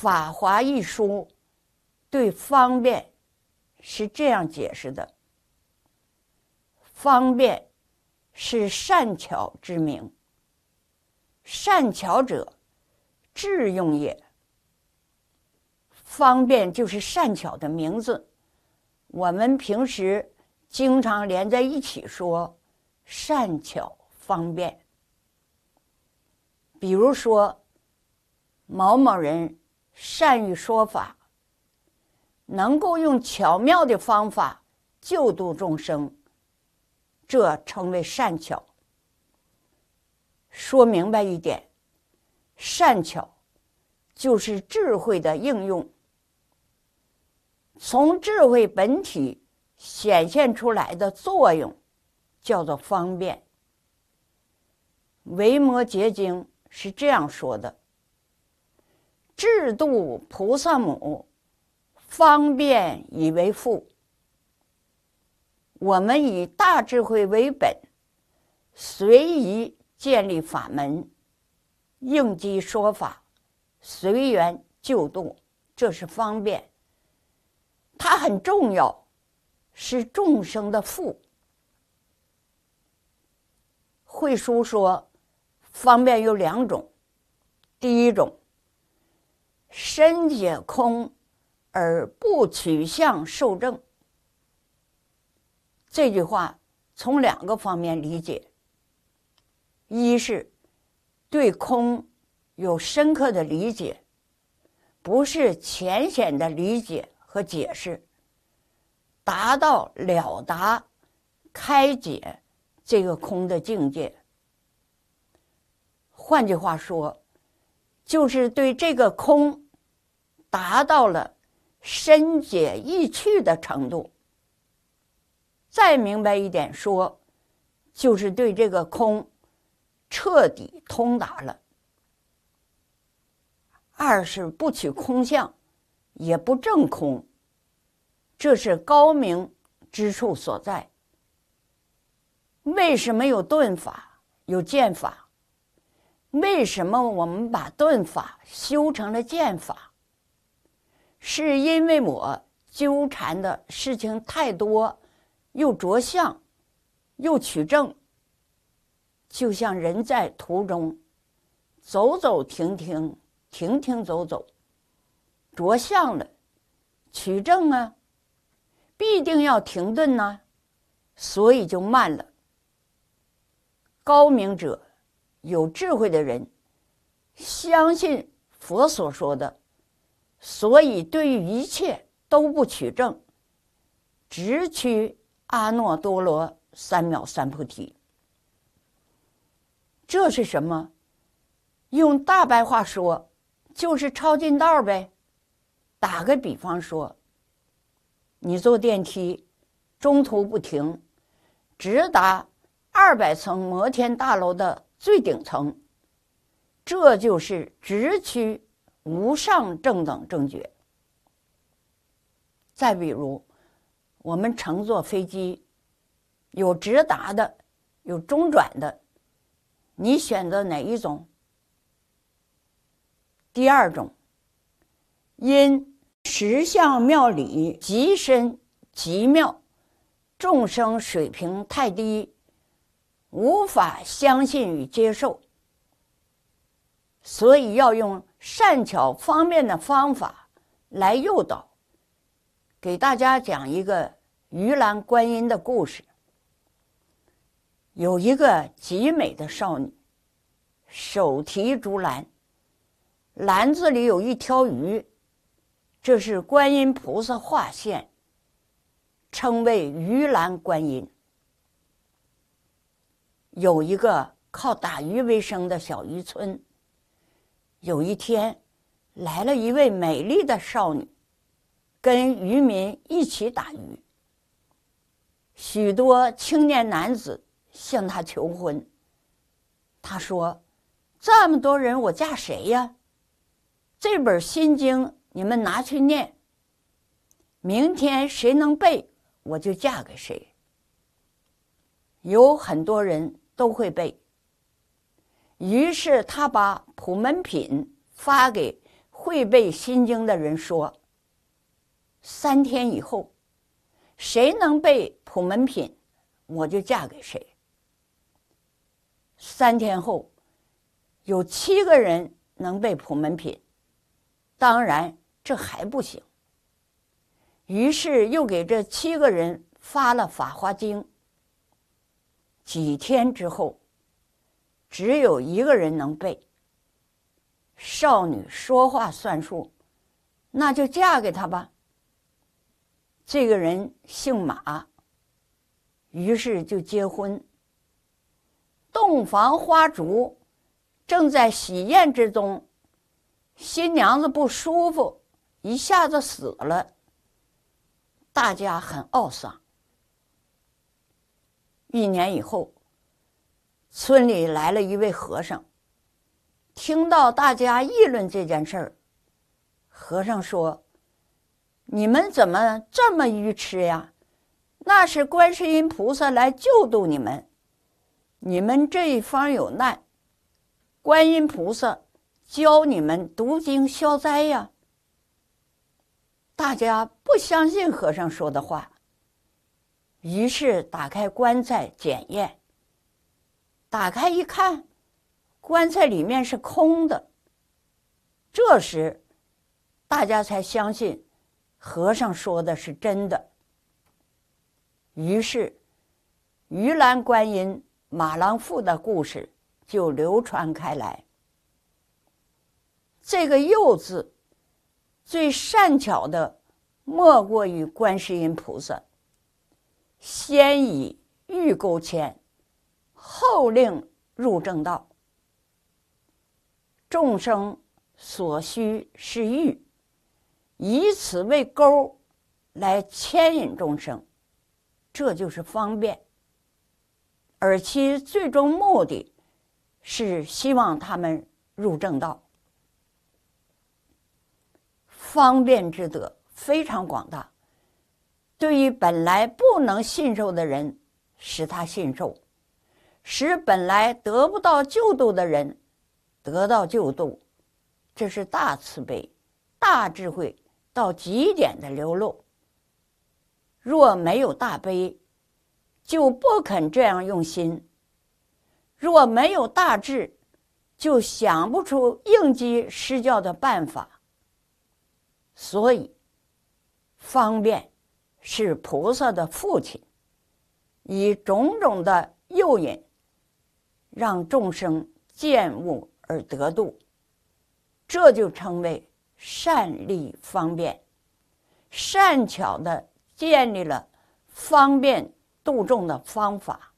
法华》一书对方便是这样解释的：方便是善巧之名，善巧者智用也。方便就是善巧的名字，我们平时经常连在一起说“善巧方便”。比如说，某某人善于说法，能够用巧妙的方法救度众生，这称为善巧。说明白一点，善巧就是智慧的应用。从智慧本体显现出来的作用，叫做方便。《维摩诘经》是这样说的：“智度菩萨母，方便以为父。”我们以大智慧为本，随意建立法门，应机说法，随缘救度，这是方便。它很重要，是众生的父。慧书说，方便有两种，第一种，身解空而不取相受证。这句话从两个方面理解：一是对空有深刻的理解，不是浅显的理解。和解释，达到了达、开解这个空的境界。换句话说，就是对这个空达到了深解意趣的程度。再明白一点说，就是对这个空彻底通达了。二是不取空相。也不正空，这是高明之处所在。为什么有顿法，有剑法？为什么我们把顿法修成了剑法？是因为我纠缠的事情太多，又着相，又取证。就像人在途中走走停停，停停走走。着相了，取证啊，必定要停顿呐，所以就慢了。高明者，有智慧的人，相信佛所说的，所以对于一切都不取证，只取阿耨多罗三藐三菩提。这是什么？用大白话说，就是抄近道呗。打个比方说，你坐电梯，中途不停，直达二百层摩天大楼的最顶层，这就是直趋无上正等正觉。再比如，我们乘坐飞机，有直达的，有中转的，你选择哪一种？第二种，因。十相妙理极深极妙，众生水平太低，无法相信与接受，所以要用善巧方便的方法来诱导。给大家讲一个鱼篮观音的故事。有一个极美的少女，手提竹篮，篮子里有一条鱼。这是观音菩萨化现，称为鱼篮观音。有一个靠打鱼为生的小渔村。有一天，来了一位美丽的少女，跟渔民一起打鱼。许多青年男子向她求婚。她说：“这么多人，我嫁谁呀？这本心经。”你们拿去念。明天谁能背，我就嫁给谁。有很多人都会背。于是他把普门品发给会背心经的人说：“三天以后，谁能背普门品，我就嫁给谁。”三天后，有七个人能背普门品，当然这还不行。于是又给这七个人发了《法华经》。几天之后，只有一个人能背。少女说话算数，那就嫁给他吧。这个人姓马，于是就结婚。洞房花烛，正在喜宴之中，新娘子不舒服，一下子死了。大家很懊丧。一年以后，村里来了一位和尚。听到大家议论这件事儿，和尚说：“你们怎么这么愚痴呀？那是观世音菩萨来救度你们，你们这一方有难，观音菩萨教你们读经消灾呀。”大家不相信和尚说的话，于是打开棺材检验。打开一看。棺材里面是空的。这时，大家才相信和尚说的是真的。于是，鱼篮观音、马郎妇的故事就流传开来。这个“又”字，最善巧的莫过于观世音菩萨，先以欲勾牵，后令入正道。众生所需是欲，以此为钩来牵引众生，这就是方便。而其最终目的，是希望他们入正道。方便之德非常广大，对于本来不能信受的人，使他信受；使本来得不到救度的人。得到救度，这是大慈悲、大智慧到极点的流露。若没有大悲，就不肯这样用心；若没有大智，就想不出应机施教的办法。所以，方便是菩萨的父亲，以种种的诱引，让众生见悟。而得度，这就称为善利方便，善巧的建立了方便度众的方法。